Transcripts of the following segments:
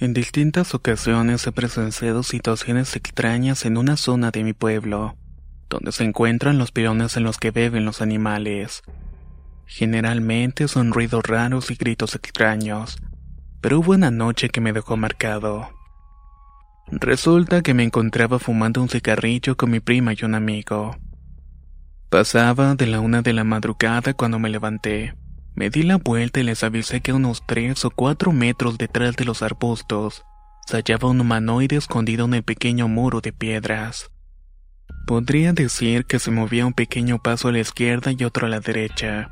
En distintas ocasiones he presenciado situaciones extrañas en una zona de mi pueblo, donde se encuentran los pirones en los que beben los animales. Generalmente son ruidos raros y gritos extraños, pero hubo una noche que me dejó marcado. Resulta que me encontraba fumando un cigarrillo con mi prima y un amigo. Pasaba de la una de la madrugada cuando me levanté. Me di la vuelta y les avisé que unos tres o cuatro metros detrás de los arbustos se hallaba un humanoide escondido en el pequeño muro de piedras. Podría decir que se movía un pequeño paso a la izquierda y otro a la derecha.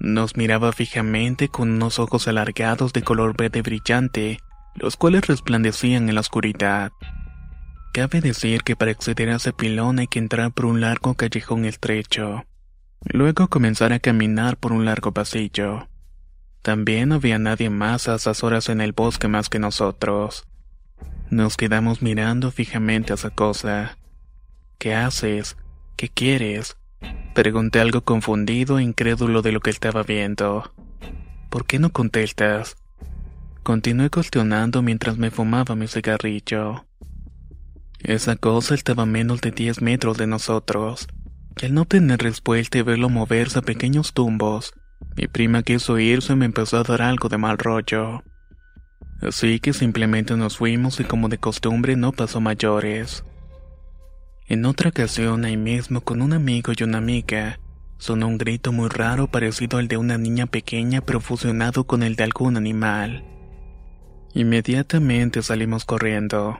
Nos miraba fijamente con unos ojos alargados de color verde brillante, los cuales resplandecían en la oscuridad. Cabe decir que para acceder a ese pilón hay que entrar por un largo callejón estrecho. Luego comenzar a caminar por un largo pasillo. También no había nadie más a esas horas en el bosque más que nosotros. Nos quedamos mirando fijamente a esa cosa. ¿Qué haces? ¿Qué quieres? Pregunté algo confundido e incrédulo de lo que estaba viendo. ¿Por qué no contestas? Continué cuestionando mientras me fumaba mi cigarrillo. Esa cosa estaba a menos de 10 metros de nosotros al no tener respuesta y verlo moverse a pequeños tumbos, mi prima quiso irse y me empezó a dar algo de mal rollo. Así que simplemente nos fuimos y como de costumbre no pasó mayores. En otra ocasión, ahí mismo con un amigo y una amiga, sonó un grito muy raro parecido al de una niña pequeña pero fusionado con el de algún animal. Inmediatamente salimos corriendo.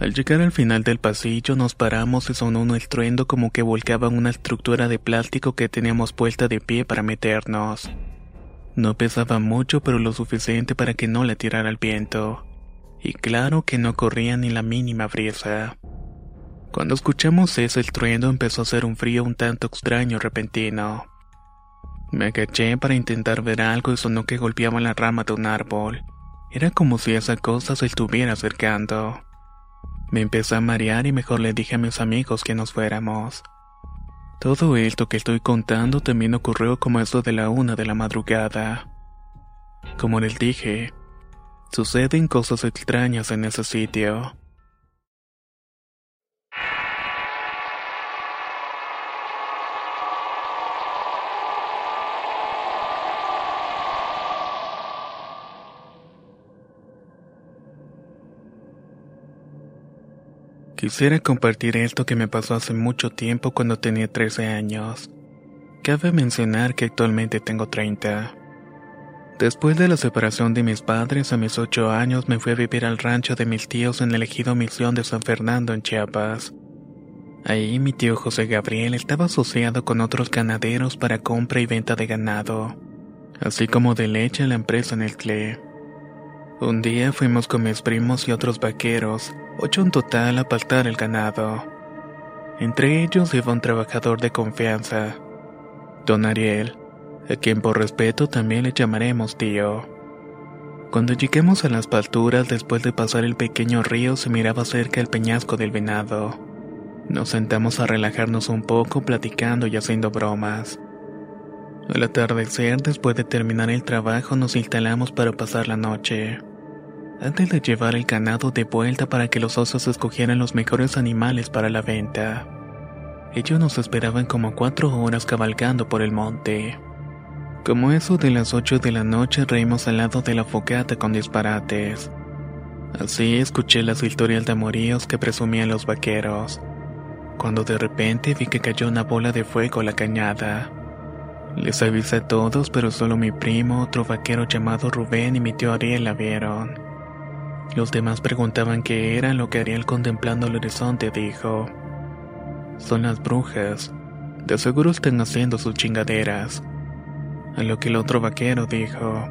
Al llegar al final del pasillo nos paramos y sonó un estruendo como que volcaban una estructura de plástico que teníamos puesta de pie para meternos. No pesaba mucho pero lo suficiente para que no la tirara al viento. Y claro que no corría ni la mínima brisa. Cuando escuchamos ese estruendo empezó a hacer un frío un tanto extraño repentino. Me agaché para intentar ver algo y sonó que golpeaba la rama de un árbol. Era como si esa cosa se estuviera acercando. Me empecé a marear y mejor le dije a mis amigos que nos fuéramos. Todo esto que estoy contando también ocurrió como eso de la una de la madrugada. Como les dije, suceden cosas extrañas en ese sitio. Quisiera compartir esto que me pasó hace mucho tiempo cuando tenía 13 años. Cabe mencionar que actualmente tengo 30. Después de la separación de mis padres a mis 8 años me fui a vivir al rancho de mis tíos en el ejido Misión de San Fernando en Chiapas. Ahí mi tío José Gabriel estaba asociado con otros ganaderos para compra y venta de ganado, así como de leche en la empresa en el CLE. Un día fuimos con mis primos y otros vaqueros, ocho en total, a pastar el ganado. Entre ellos iba un trabajador de confianza, Don Ariel, a quien por respeto también le llamaremos tío. Cuando lleguemos a las palturas después de pasar el pequeño río se miraba cerca el peñasco del venado. Nos sentamos a relajarnos un poco platicando y haciendo bromas. Al atardecer, después de terminar el trabajo, nos instalamos para pasar la noche. Antes de llevar el ganado de vuelta para que los osos escogieran los mejores animales para la venta. Ellos nos esperaban como cuatro horas cabalgando por el monte. Como eso de las ocho de la noche reímos al lado de la fogata con disparates. Así escuché las historias de amoríos que presumían los vaqueros. Cuando de repente vi que cayó una bola de fuego a la cañada. Les avisé a todos, pero solo mi primo, otro vaquero llamado Rubén y mi tío Ariel la vieron. Los demás preguntaban qué era lo que Ariel contemplando el horizonte dijo. Son las brujas. De seguro están haciendo sus chingaderas. A lo que el otro vaquero dijo,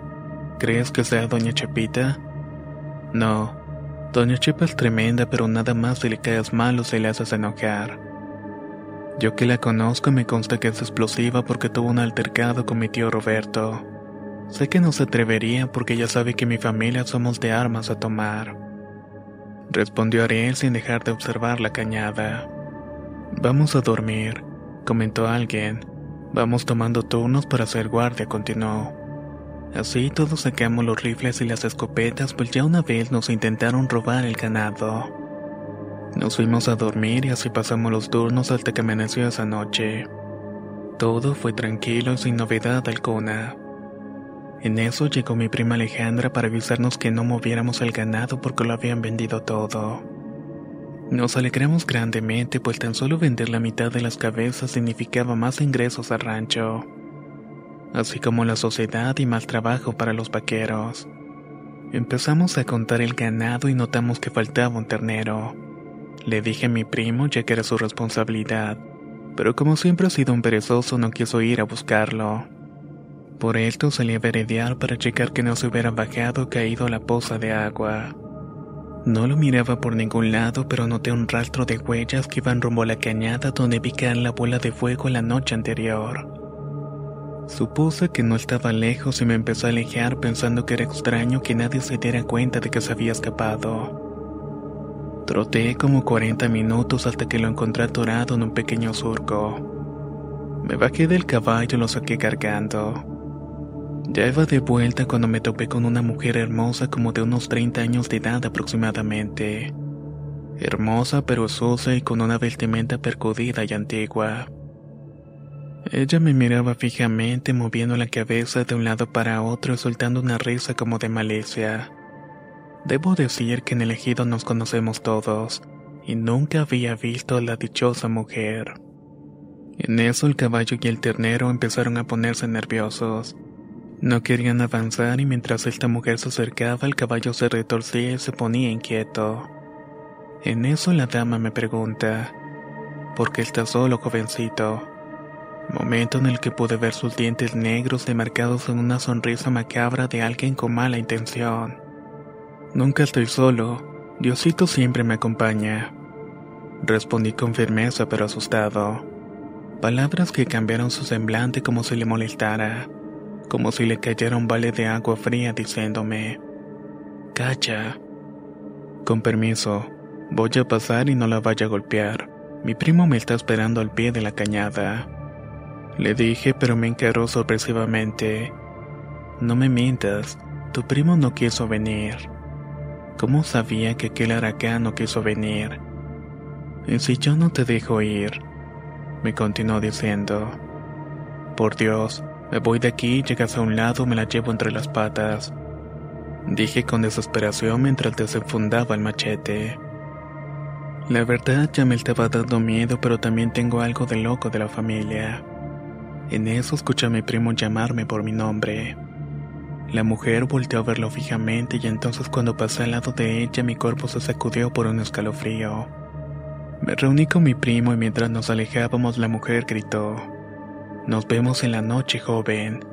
¿crees que sea Doña Chepita? No, Doña Chepa es tremenda, pero nada más si le caes mal o se le haces enojar. Yo que la conozco me consta que es explosiva porque tuvo un altercado con mi tío Roberto. Sé que no se atrevería porque ya sabe que mi familia somos de armas a tomar. Respondió Ariel sin dejar de observar la cañada. Vamos a dormir, comentó alguien. Vamos tomando turnos para hacer guardia, continuó. Así todos sacamos los rifles y las escopetas, pues ya una vez nos intentaron robar el ganado. Nos fuimos a dormir y así pasamos los turnos hasta que amaneció esa noche. Todo fue tranquilo y sin novedad alguna. En eso llegó mi prima Alejandra para avisarnos que no moviéramos el ganado porque lo habían vendido todo. Nos alegramos grandemente, pues tan solo vender la mitad de las cabezas significaba más ingresos al rancho, así como la sociedad y más trabajo para los vaqueros. Empezamos a contar el ganado y notamos que faltaba un ternero. Le dije a mi primo ya que era su responsabilidad, pero como siempre ha sido un perezoso no quiso ir a buscarlo. Por esto salí a veredear para checar que no se hubiera bajado o caído a la poza de agua. No lo miraba por ningún lado, pero noté un rastro de huellas que iban rumbo a la cañada donde vi la bola de fuego la noche anterior. Supuse que no estaba lejos y me empezó a alejar pensando que era extraño que nadie se diera cuenta de que se había escapado. Troté como 40 minutos hasta que lo encontré atorado en un pequeño surco. Me bajé del caballo y lo saqué cargando. Ya iba de vuelta cuando me topé con una mujer hermosa como de unos 30 años de edad aproximadamente. Hermosa pero sucia y con una vestimenta percudida y antigua. Ella me miraba fijamente moviendo la cabeza de un lado para otro y soltando una risa como de malicia. Debo decir que en el ejido nos conocemos todos, y nunca había visto a la dichosa mujer. En eso el caballo y el ternero empezaron a ponerse nerviosos. No querían avanzar y mientras esta mujer se acercaba el caballo se retorcía y se ponía inquieto. En eso la dama me pregunta, ¿por qué está solo, jovencito? Momento en el que pude ver sus dientes negros demarcados en una sonrisa macabra de alguien con mala intención. Nunca estoy solo, Diosito siempre me acompaña. Respondí con firmeza pero asustado. Palabras que cambiaron su semblante como si le molestara como si le cayera un vale de agua fría diciéndome, Cacha. Con permiso, voy a pasar y no la vaya a golpear. Mi primo me está esperando al pie de la cañada. Le dije, pero me encaró sorpresivamente. No me mientas, tu primo no quiso venir. ¿Cómo sabía que aquel aracán no quiso venir? Y si yo no te dejo ir, me continuó diciendo. Por Dios, me voy de aquí, llegas a un lado, me la llevo entre las patas. Dije con desesperación mientras desenfundaba el machete. La verdad ya me estaba dando miedo, pero también tengo algo de loco de la familia. En eso escuché a mi primo llamarme por mi nombre. La mujer volteó a verlo fijamente y entonces cuando pasé al lado de ella mi cuerpo se sacudió por un escalofrío. Me reuní con mi primo y mientras nos alejábamos la mujer gritó. Nos vemos en la noche, joven,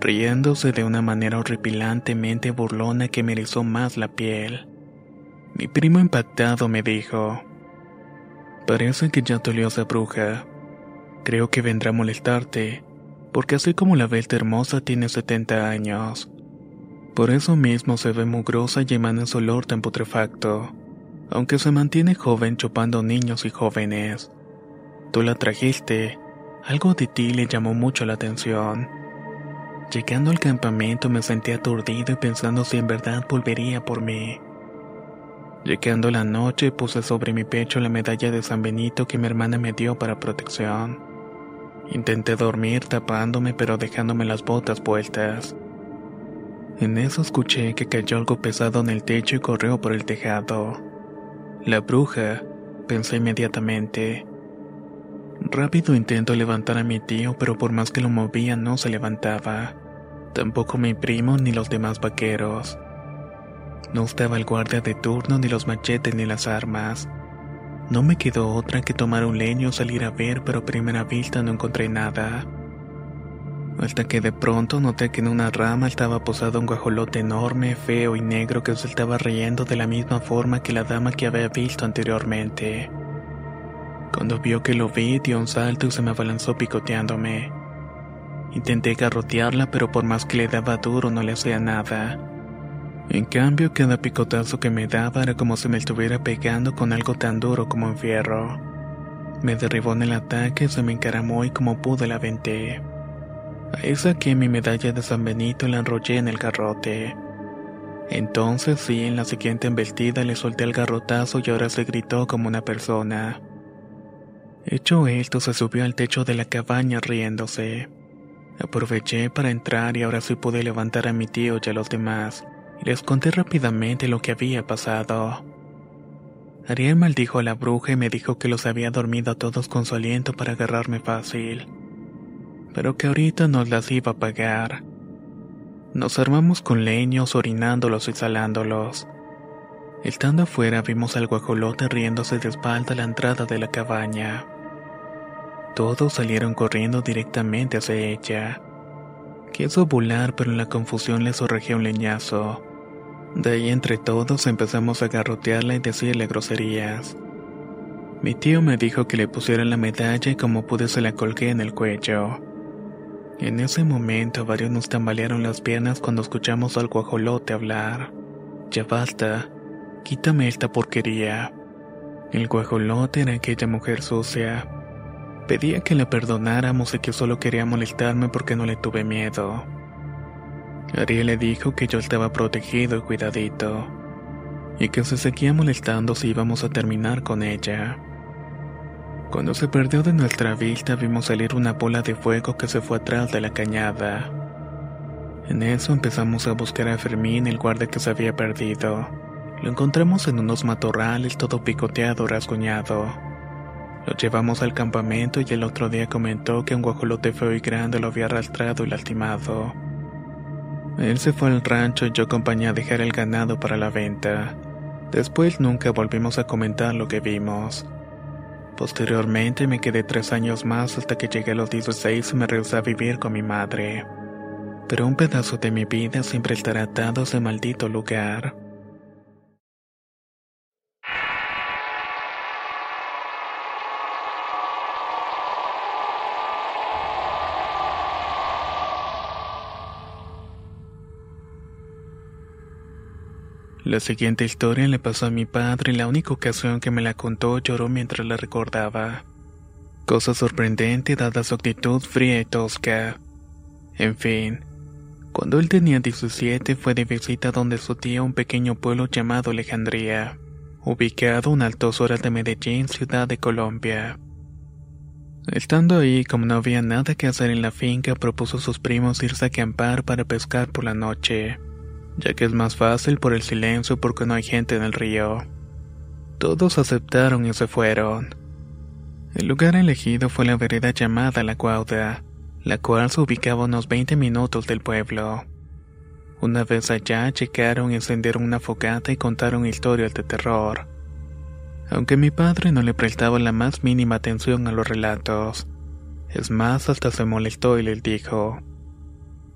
riéndose de una manera horripilantemente burlona que me erizó más la piel. Mi primo impactado me dijo, Parece que ya te olió esa bruja. Creo que vendrá a molestarte. porque así como la Belta hermosa tiene 70 años. Por eso mismo se ve mugrosa y emana ese olor tan putrefacto, aunque se mantiene joven chupando niños y jóvenes. Tú la trajiste, algo de ti le llamó mucho la atención. Llegando al campamento me sentí aturdido y pensando si en verdad volvería por mí. Llegando la noche puse sobre mi pecho la medalla de San Benito que mi hermana me dio para protección. Intenté dormir tapándome pero dejándome las botas puestas. En eso escuché que cayó algo pesado en el techo y corrió por el tejado. La bruja, pensé inmediatamente. Rápido intento levantar a mi tío, pero por más que lo movía no se levantaba. Tampoco mi primo ni los demás vaqueros. No estaba el guardia de turno, ni los machetes, ni las armas. No me quedó otra que tomar un leño o salir a ver, pero a primera vista no encontré nada. Hasta que de pronto noté que en una rama estaba posado un guajolote enorme, feo y negro que se estaba riendo de la misma forma que la dama que había visto anteriormente. Cuando vio que lo vi, dio un salto y se me abalanzó picoteándome. Intenté garrotearla, pero por más que le daba duro no le hacía nada. En cambio, cada picotazo que me daba era como si me estuviera pegando con algo tan duro como un fierro. Me derribó en el ataque, se me encaramó y como pude la aventé. Saqué mi medalla de San Benito y la enrollé en el garrote. Entonces sí, en la siguiente embestida le solté el garrotazo y ahora se gritó como una persona. Hecho esto, se subió al techo de la cabaña riéndose. Aproveché para entrar y ahora sí pude levantar a mi tío y a los demás, les conté rápidamente lo que había pasado. Ariel maldijo a la bruja y me dijo que los había dormido a todos con su aliento para agarrarme fácil pero que ahorita nos las iba a pagar. Nos armamos con leños, orinándolos y salándolos. Estando afuera vimos al guajolote riéndose de espalda a la entrada de la cabaña. Todos salieron corriendo directamente hacia ella. Quiso volar, pero en la confusión le sorregió un leñazo. De ahí entre todos empezamos a garrotearla y decirle groserías. Mi tío me dijo que le pusiera la medalla y como pude se la colgué en el cuello. En ese momento varios nos tambalearon las piernas cuando escuchamos al guajolote hablar. Ya basta, quítame esta porquería. El guajolote era aquella mujer sucia. Pedía que la perdonáramos y que solo quería molestarme porque no le tuve miedo. Ariel le dijo que yo estaba protegido y cuidadito, y que si seguía molestando si íbamos a terminar con ella. Cuando se perdió de nuestra vista vimos salir una bola de fuego que se fue atrás de la cañada. En eso empezamos a buscar a Fermín, el guardia que se había perdido. Lo encontramos en unos matorrales todo picoteado, rasguñado. Lo llevamos al campamento y el otro día comentó que un guajolote feo y grande lo había arrastrado y lastimado. Él se fue al rancho y yo acompañé a dejar el ganado para la venta. Después nunca volvimos a comentar lo que vimos. Posteriormente me quedé tres años más hasta que llegué a los 16 y me regresé a vivir con mi madre. Pero un pedazo de mi vida siempre estará atado a ese maldito lugar. La siguiente historia le pasó a mi padre y la única ocasión que me la contó lloró mientras la recordaba. Cosa sorprendente dada su actitud fría y tosca. En fin, cuando él tenía 17 fue de visita donde su tía un pequeño pueblo llamado Alejandría, ubicado a unas dos horas de Medellín, ciudad de Colombia. Estando ahí, como no había nada que hacer en la finca, propuso a sus primos irse a acampar para pescar por la noche ya que es más fácil por el silencio porque no hay gente en el río. Todos aceptaron y se fueron. El lugar elegido fue la vereda llamada La Cuauda, la cual se ubicaba unos 20 minutos del pueblo. Una vez allá llegaron encendieron una fogata y contaron historias de terror. Aunque mi padre no le prestaba la más mínima atención a los relatos. Es más, hasta se molestó y les dijo,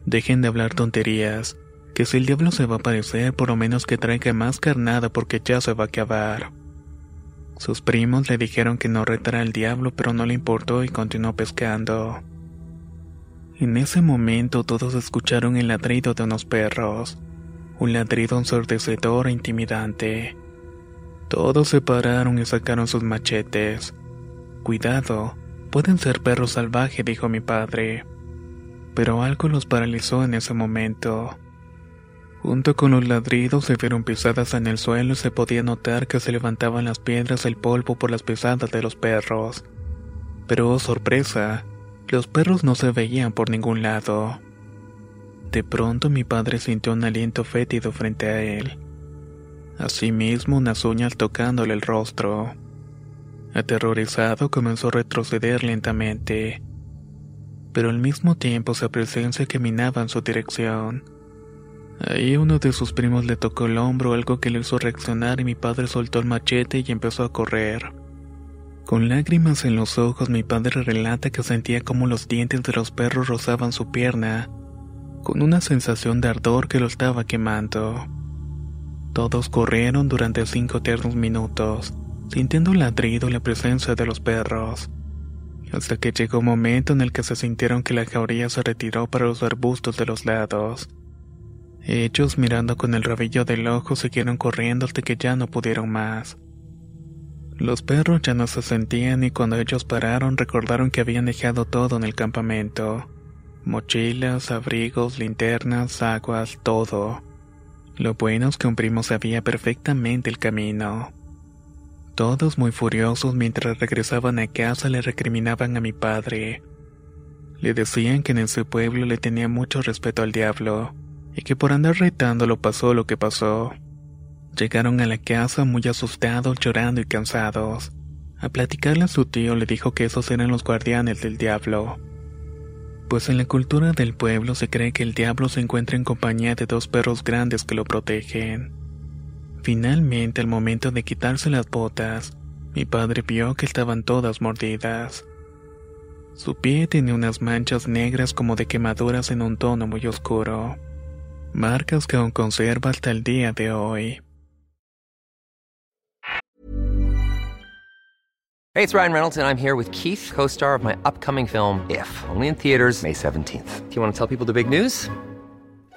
Dejen de hablar tonterías, que si el diablo se va a aparecer, por lo menos que traiga más carnada porque ya se va a acabar. Sus primos le dijeron que no retara al diablo, pero no le importó y continuó pescando. En ese momento todos escucharon el ladrido de unos perros, un ladrido ensordecedor e intimidante. Todos se pararon y sacaron sus machetes. Cuidado, pueden ser perros salvajes, dijo mi padre. Pero algo los paralizó en ese momento. Junto con los ladridos se vieron pisadas en el suelo y se podía notar que se levantaban las piedras del polvo por las pisadas de los perros. Pero, oh sorpresa, los perros no se veían por ningún lado. De pronto mi padre sintió un aliento fétido frente a él. Asimismo unas uñas tocándole el rostro. Aterrorizado comenzó a retroceder lentamente, pero al mismo tiempo su presencia caminaba en su dirección. Ahí uno de sus primos le tocó el hombro, algo que le hizo reaccionar y mi padre soltó el machete y empezó a correr. Con lágrimas en los ojos mi padre relata que sentía como los dientes de los perros rozaban su pierna, con una sensación de ardor que lo estaba quemando. Todos corrieron durante cinco eternos minutos, sintiendo ladrido la presencia de los perros, hasta que llegó un momento en el que se sintieron que la jauría se retiró para los arbustos de los lados. Ellos, mirando con el rabillo del ojo, siguieron corriendo hasta que ya no pudieron más. Los perros ya no se sentían y cuando ellos pararon recordaron que habían dejado todo en el campamento. Mochilas, abrigos, linternas, aguas, todo. Lo bueno es que un primo sabía perfectamente el camino. Todos muy furiosos mientras regresaban a casa le recriminaban a mi padre. Le decían que en ese pueblo le tenía mucho respeto al diablo y que por andar retándolo pasó lo que pasó. Llegaron a la casa muy asustados, llorando y cansados. A platicarle a su tío le dijo que esos eran los guardianes del diablo. Pues en la cultura del pueblo se cree que el diablo se encuentra en compañía de dos perros grandes que lo protegen. Finalmente, al momento de quitarse las botas, mi padre vio que estaban todas mordidas. Su pie tenía unas manchas negras como de quemaduras en un tono muy oscuro marcas que aún conserva hasta el día de hoy. Hey, it's Ryan Reynolds and I'm here with Keith, co-star of my upcoming film If, only in theaters May 17th. Do you want to tell people the big news?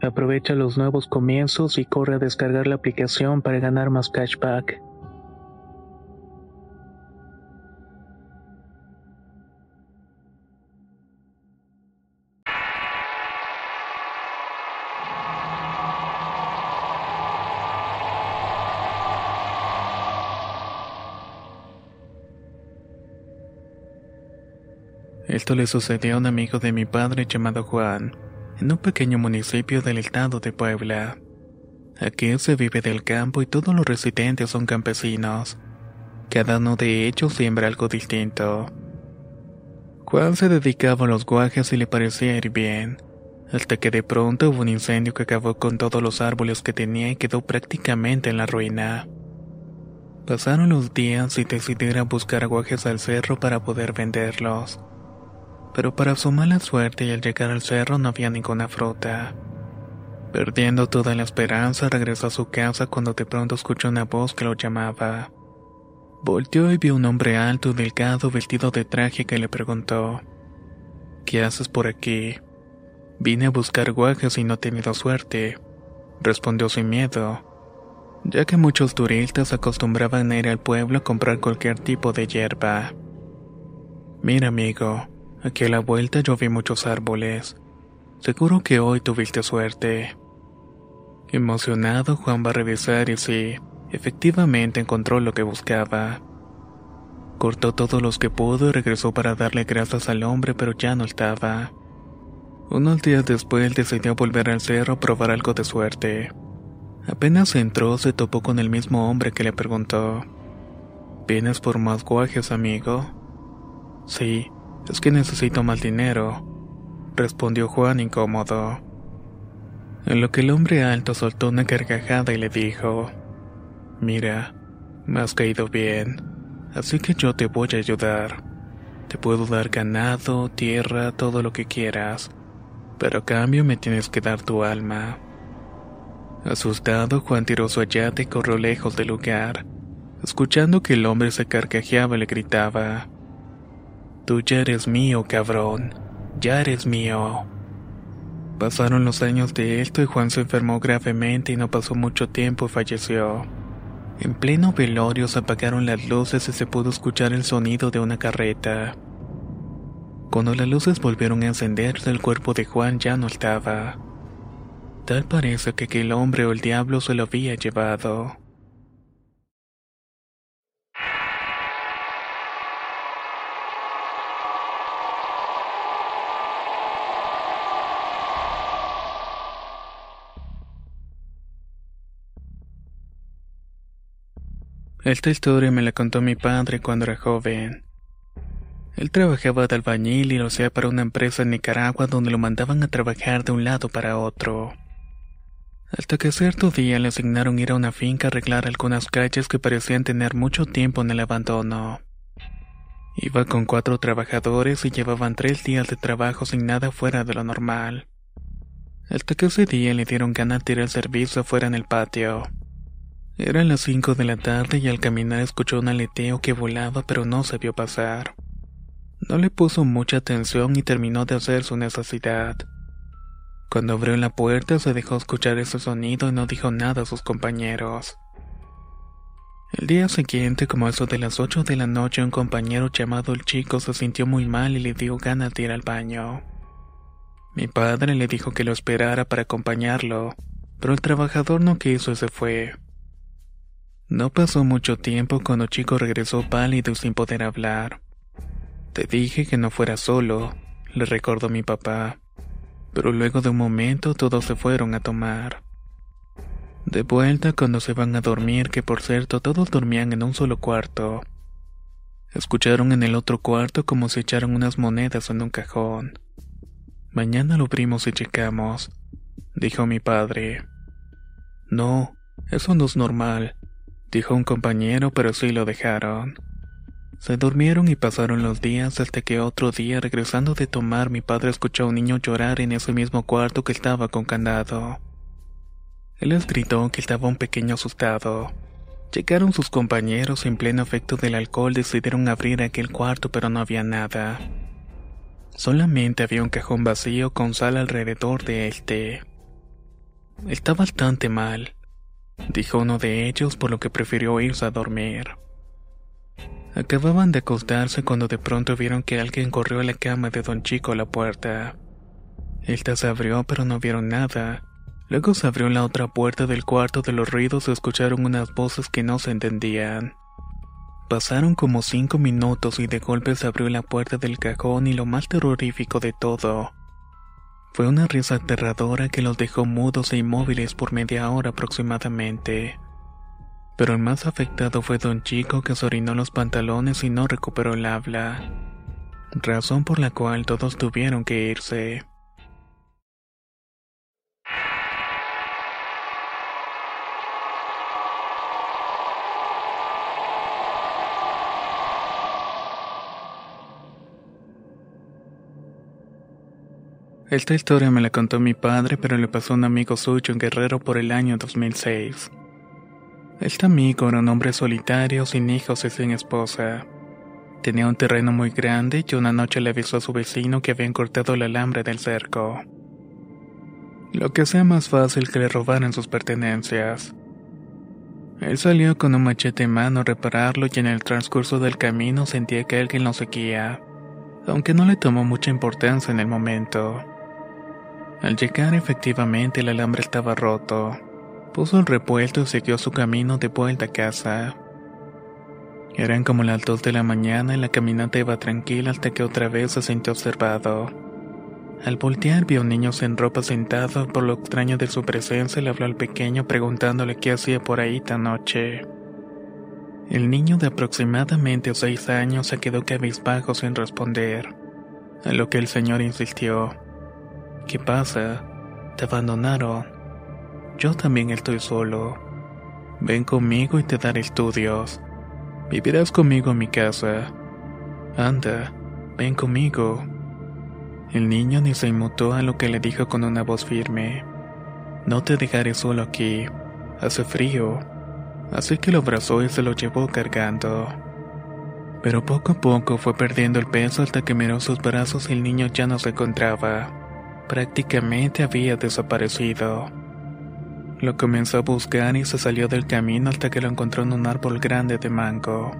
Aprovecha los nuevos comienzos y corre a descargar la aplicación para ganar más cashback. Esto le sucedió a un amigo de mi padre llamado Juan en un pequeño municipio del estado de Puebla. Aquí se vive del campo y todos los residentes son campesinos. Cada uno de ellos siembra algo distinto. Juan se dedicaba a los guajes y le parecía ir bien, hasta que de pronto hubo un incendio que acabó con todos los árboles que tenía y quedó prácticamente en la ruina. Pasaron los días y decidieron buscar guajes al cerro para poder venderlos. Pero para su mala suerte y al llegar al cerro no había ninguna fruta. Perdiendo toda la esperanza, regresó a su casa cuando de pronto escuchó una voz que lo llamaba. Volteó y vio un hombre alto delgado vestido de traje que le preguntó: ¿Qué haces por aquí? Vine a buscar guajes y no he tenido suerte, respondió sin miedo, ya que muchos turistas acostumbraban a ir al pueblo a comprar cualquier tipo de hierba. Mira, amigo, aquí a la vuelta yo vi muchos árboles. Seguro que hoy tuviste suerte. Emocionado, Juan va a revisar y sí, efectivamente encontró lo que buscaba. Cortó todos los que pudo y regresó para darle gracias al hombre, pero ya no estaba. Unos días después decidió volver al cerro a probar algo de suerte. Apenas entró, se topó con el mismo hombre que le preguntó: ¿Vienes por más guajes, amigo? Sí, es que necesito más dinero respondió Juan incómodo. En lo que el hombre alto soltó una carcajada y le dijo, Mira, me has caído bien, así que yo te voy a ayudar. Te puedo dar ganado, tierra, todo lo que quieras, pero a cambio me tienes que dar tu alma. Asustado, Juan tiró su ayate y corrió lejos del lugar. Escuchando que el hombre se carcajeaba, le gritaba, Tú ya eres mío, cabrón ya eres mío. Pasaron los años de esto y Juan se enfermó gravemente y no pasó mucho tiempo y falleció. En pleno velorio se apagaron las luces y se pudo escuchar el sonido de una carreta. Cuando las luces volvieron a encenderse, el cuerpo de Juan ya no estaba. Tal parece que aquel hombre o el diablo se lo había llevado. Esta historia me la contó mi padre cuando era joven. Él trabajaba de albañil y lo hacía para una empresa en Nicaragua donde lo mandaban a trabajar de un lado para otro. Hasta que cierto día le asignaron ir a una finca a arreglar algunas calles que parecían tener mucho tiempo en el abandono. Iba con cuatro trabajadores y llevaban tres días de trabajo sin nada fuera de lo normal. Hasta que ese día le dieron ganas de tirar el servicio afuera en el patio. Eran las cinco de la tarde y al caminar escuchó un aleteo que volaba pero no se vio pasar. No le puso mucha atención y terminó de hacer su necesidad. Cuando abrió la puerta se dejó escuchar ese sonido y no dijo nada a sus compañeros. El día siguiente, como eso de las ocho de la noche, un compañero llamado el chico se sintió muy mal y le dio ganas de ir al baño. Mi padre le dijo que lo esperara para acompañarlo, pero el trabajador no quiso y se fue. No pasó mucho tiempo cuando Chico regresó pálido y sin poder hablar. Te dije que no fuera solo, le recordó mi papá. Pero luego de un momento todos se fueron a tomar. De vuelta cuando se van a dormir, que por cierto todos dormían en un solo cuarto. Escucharon en el otro cuarto como si echaron unas monedas en un cajón. Mañana lo abrimos y checamos, dijo mi padre. No, eso no es normal dijo un compañero, pero sí lo dejaron. Se durmieron y pasaron los días hasta que otro día, regresando de tomar, mi padre escuchó a un niño llorar en ese mismo cuarto que estaba con candado. Él les gritó que estaba un pequeño asustado. Llegaron sus compañeros en pleno efecto del alcohol decidieron abrir aquel cuarto pero no había nada. Solamente había un cajón vacío con sal alrededor de este. Estaba bastante mal dijo uno de ellos por lo que prefirió irse a dormir. Acababan de acostarse cuando de pronto vieron que alguien corrió a la cama de don Chico a la puerta. Esta se abrió pero no vieron nada. Luego se abrió la otra puerta del cuarto de los ruidos y escucharon unas voces que no se entendían. Pasaron como cinco minutos y de golpe se abrió la puerta del cajón y lo más terrorífico de todo. Fue una risa aterradora que los dejó mudos e inmóviles por media hora aproximadamente. Pero el más afectado fue don Chico que se orinó los pantalones y no recuperó el habla. Razón por la cual todos tuvieron que irse. Esta historia me la contó mi padre, pero le pasó a un amigo suyo en Guerrero por el año 2006. Este amigo era un hombre solitario, sin hijos y sin esposa. Tenía un terreno muy grande y una noche le avisó a su vecino que habían cortado el alambre del cerco. Lo que sea más fácil que le robaran sus pertenencias. Él salió con un machete en mano a repararlo y en el transcurso del camino sentía que alguien lo seguía, aunque no le tomó mucha importancia en el momento. Al llegar efectivamente el alambre estaba roto. Puso el repuesto y siguió su camino de vuelta a casa. Eran como las dos de la mañana y la caminata iba tranquila hasta que otra vez se sintió observado. Al voltear vio a un niño sin ropa sentado, por lo extraño de su presencia le habló al pequeño preguntándole qué hacía por ahí tan noche. El niño de aproximadamente seis años se quedó cabizbajo sin responder, a lo que el señor insistió. ¿Qué pasa? ¿Te abandonaron? Yo también estoy solo. Ven conmigo y te daré estudios. Vivirás conmigo en mi casa. Anda, ven conmigo. El niño ni se inmutó a lo que le dijo con una voz firme. No te dejaré solo aquí. Hace frío. Así que lo abrazó y se lo llevó cargando. Pero poco a poco fue perdiendo el peso hasta que miró sus brazos y el niño ya no se encontraba prácticamente había desaparecido. Lo comenzó a buscar y se salió del camino hasta que lo encontró en un árbol grande de mango.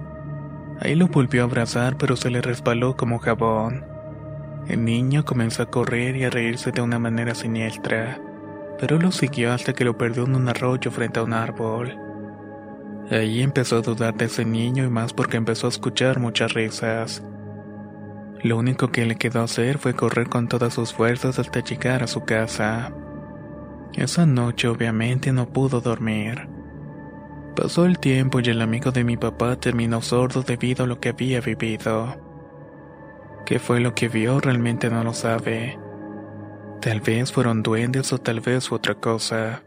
Ahí lo volvió a abrazar pero se le resbaló como jabón. El niño comenzó a correr y a reírse de una manera siniestra, pero lo siguió hasta que lo perdió en un arroyo frente a un árbol. Ahí empezó a dudar de ese niño y más porque empezó a escuchar muchas risas. Lo único que le quedó hacer fue correr con todas sus fuerzas hasta llegar a su casa. Esa noche obviamente no pudo dormir. Pasó el tiempo y el amigo de mi papá terminó sordo debido a lo que había vivido. ¿Qué fue lo que vio? Realmente no lo sabe. Tal vez fueron duendes o tal vez otra cosa.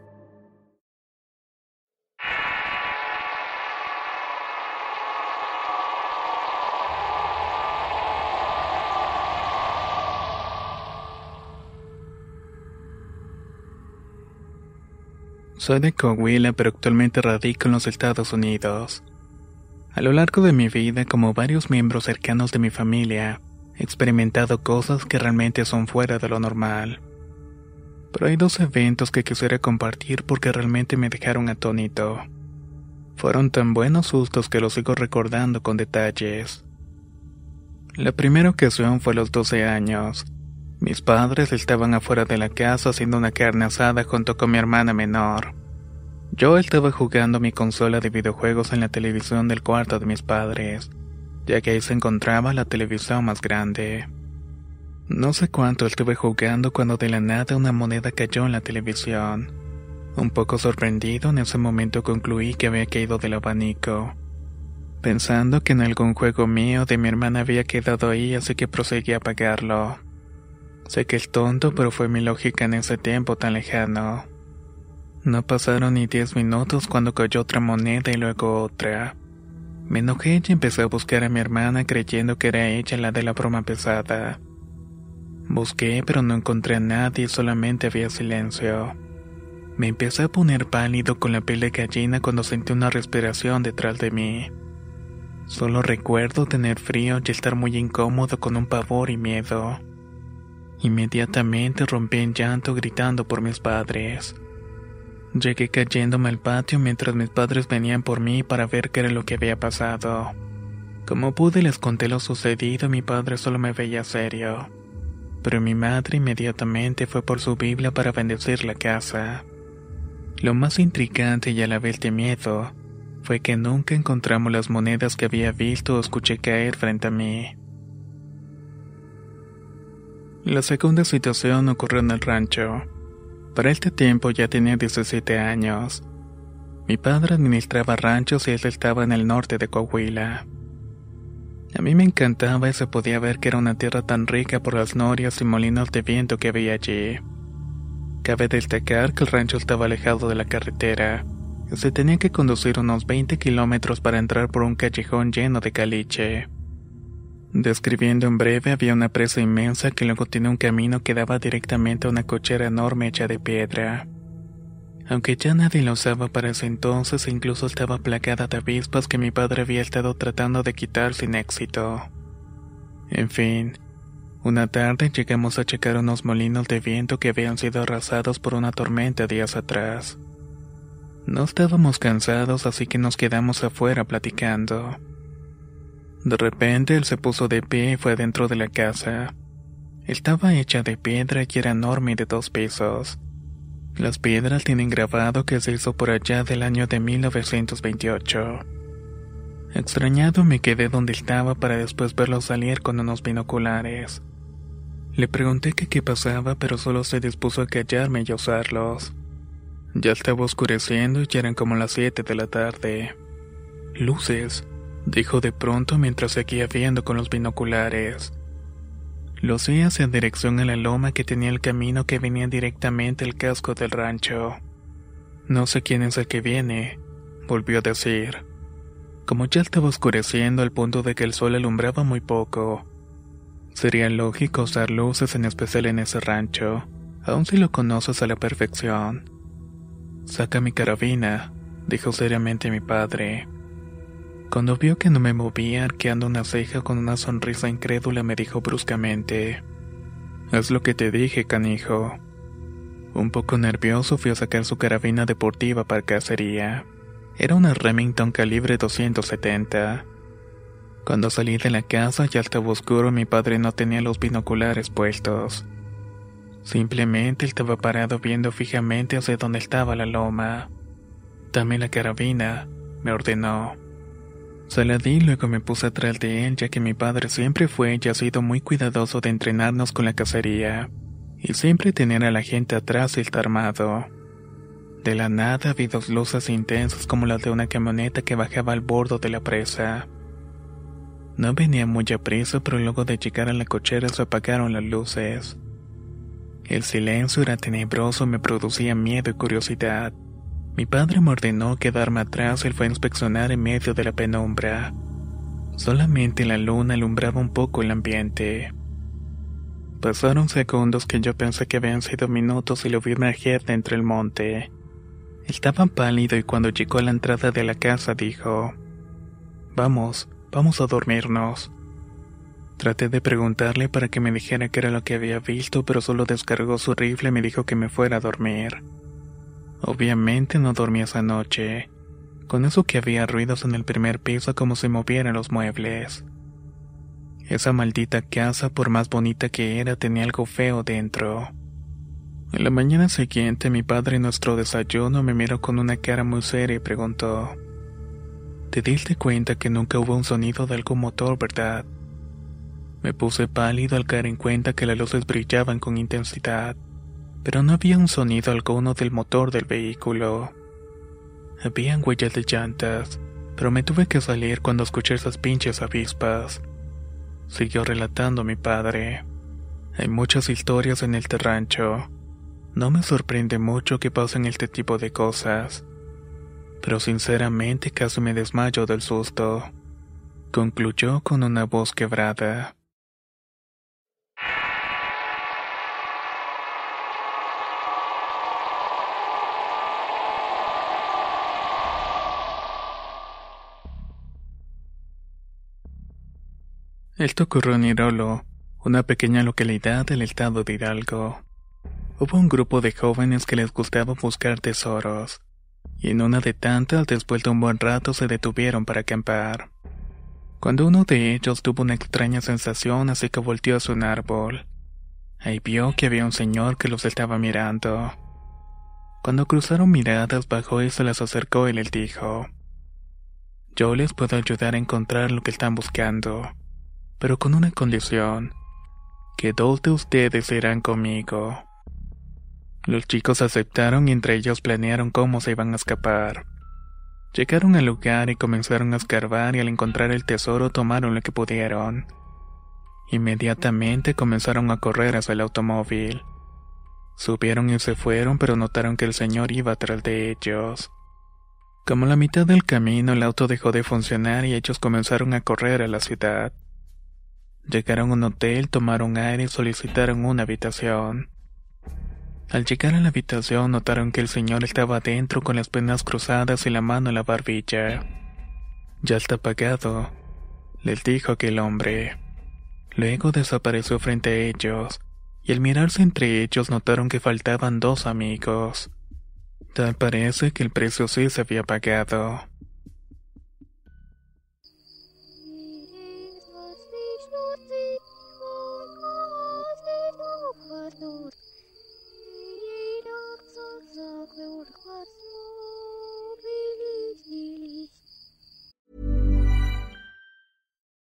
Soy de Coahuila, pero actualmente radico en los Estados Unidos. A lo largo de mi vida, como varios miembros cercanos de mi familia, he experimentado cosas que realmente son fuera de lo normal. Pero hay dos eventos que quisiera compartir porque realmente me dejaron atónito. Fueron tan buenos sustos que los sigo recordando con detalles. La primera ocasión fue a los 12 años. Mis padres estaban afuera de la casa haciendo una carne asada junto con mi hermana menor. Yo estaba jugando mi consola de videojuegos en la televisión del cuarto de mis padres, ya que ahí se encontraba la televisión más grande. No sé cuánto estuve jugando cuando de la nada una moneda cayó en la televisión. Un poco sorprendido, en ese momento concluí que había caído del abanico. Pensando que en algún juego mío de mi hermana había quedado ahí, así que proseguí a apagarlo. Sé que es tonto, pero fue mi lógica en ese tiempo tan lejano. No pasaron ni diez minutos cuando cayó otra moneda y luego otra. Me enojé y empecé a buscar a mi hermana creyendo que era ella la de la broma pesada. Busqué pero no encontré a nadie, solamente había silencio. Me empecé a poner pálido con la piel de gallina cuando sentí una respiración detrás de mí. Solo recuerdo tener frío y estar muy incómodo con un pavor y miedo. Inmediatamente rompí en llanto gritando por mis padres. Llegué cayéndome al patio mientras mis padres venían por mí para ver qué era lo que había pasado. Como pude les conté lo sucedido mi padre solo me veía serio. Pero mi madre inmediatamente fue por su Biblia para bendecir la casa. Lo más intrigante y a la vez de miedo fue que nunca encontramos las monedas que había visto o escuché caer frente a mí. La segunda situación ocurrió en el rancho. Para este tiempo ya tenía 17 años. Mi padre administraba ranchos y él estaba en el norte de Coahuila. A mí me encantaba y se podía ver que era una tierra tan rica por las norias y molinos de viento que había allí. Cabe destacar que el rancho estaba alejado de la carretera se tenía que conducir unos 20 kilómetros para entrar por un callejón lleno de caliche. Describiendo en breve, había una presa inmensa que luego tenía un camino que daba directamente a una cochera enorme hecha de piedra. Aunque ya nadie la usaba para ese entonces incluso estaba plagada de avispas que mi padre había estado tratando de quitar sin éxito. En fin, una tarde llegamos a checar unos molinos de viento que habían sido arrasados por una tormenta días atrás. No estábamos cansados así que nos quedamos afuera platicando. De repente él se puso de pie y fue dentro de la casa. Estaba hecha de piedra y era enorme de dos pisos. Las piedras tienen grabado que se hizo por allá del año de 1928. Extrañado me quedé donde estaba para después verlo salir con unos binoculares. Le pregunté qué pasaba, pero solo se dispuso a callarme y a usarlos. Ya estaba oscureciendo y eran como las 7 de la tarde. Luces, dijo de pronto mientras seguía viendo con los binoculares. Lo vi hacia dirección a la loma que tenía el camino que venía directamente al casco del rancho. No sé quién es el que viene, volvió a decir. Como ya estaba oscureciendo al punto de que el sol alumbraba muy poco, sería lógico usar luces en especial en ese rancho, aun si lo conoces a la perfección. Saca mi carabina, dijo seriamente mi padre. Cuando vio que no me movía, arqueando una ceja con una sonrisa incrédula, me dijo bruscamente: Es lo que te dije, canijo. Un poco nervioso fui a sacar su carabina deportiva para cacería. Era una Remington calibre 270. Cuando salí de la casa ya estaba oscuro y mi padre no tenía los binoculares puestos. Simplemente estaba parado viendo fijamente hacia donde estaba la loma. Dame la carabina, me ordenó. Se luego me puse atrás de él ya que mi padre siempre fue y ha sido muy cuidadoso de entrenarnos con la cacería, y siempre tener a la gente atrás y armado. De la nada vi dos luces intensas como las de una camioneta que bajaba al borde de la presa. No venía muy a prisa, pero luego de llegar a la cochera se apagaron las luces. El silencio era tenebroso me producía miedo y curiosidad. Mi padre me ordenó quedarme atrás y fue a inspeccionar en medio de la penumbra. Solamente la luna alumbraba un poco el ambiente. Pasaron segundos que yo pensé que habían sido minutos y lo vi emerger entre el monte. Estaba pálido y cuando llegó a la entrada de la casa dijo, Vamos, vamos a dormirnos. Traté de preguntarle para que me dijera qué era lo que había visto, pero solo descargó su rifle y me dijo que me fuera a dormir. Obviamente no dormí esa noche. Con eso que había ruidos en el primer piso como si movieran los muebles. Esa maldita casa, por más bonita que era, tenía algo feo dentro. En la mañana siguiente, mi padre en nuestro desayuno me miró con una cara muy seria y preguntó: ¿Te diste cuenta que nunca hubo un sonido de algún motor, verdad? Me puse pálido al caer en cuenta que las luces brillaban con intensidad pero no había un sonido alguno del motor del vehículo. Habían huellas de llantas, pero me tuve que salir cuando escuché esas pinches avispas. Siguió relatando mi padre. Hay muchas historias en este rancho. No me sorprende mucho que pasen este tipo de cosas. Pero sinceramente casi me desmayo del susto. Concluyó con una voz quebrada. Esto ocurrió en Irolo, una pequeña localidad del estado de Hidalgo. Hubo un grupo de jóvenes que les gustaba buscar tesoros, y en una de tantas, después de un buen rato, se detuvieron para acampar. Cuando uno de ellos tuvo una extraña sensación, así que volteó hacia un árbol. Ahí vio que había un señor que los estaba mirando. Cuando cruzaron miradas, bajó y se las acercó y les dijo: Yo les puedo ayudar a encontrar lo que están buscando, pero con una condición, que dos de ustedes irán conmigo. Los chicos aceptaron y entre ellos planearon cómo se iban a escapar. Llegaron al lugar y comenzaron a escarbar y al encontrar el tesoro tomaron lo que pudieron. Inmediatamente comenzaron a correr hacia el automóvil. Subieron y se fueron, pero notaron que el señor iba tras de ellos. Como la mitad del camino el auto dejó de funcionar y ellos comenzaron a correr a la ciudad. Llegaron a un hotel, tomaron aire y solicitaron una habitación. Al llegar a la habitación notaron que el señor estaba adentro con las piernas cruzadas y la mano en la barbilla. Ya está pagado, les dijo aquel hombre. Luego desapareció frente a ellos, y al mirarse entre ellos notaron que faltaban dos amigos. Tal parece que el precio sí se había pagado.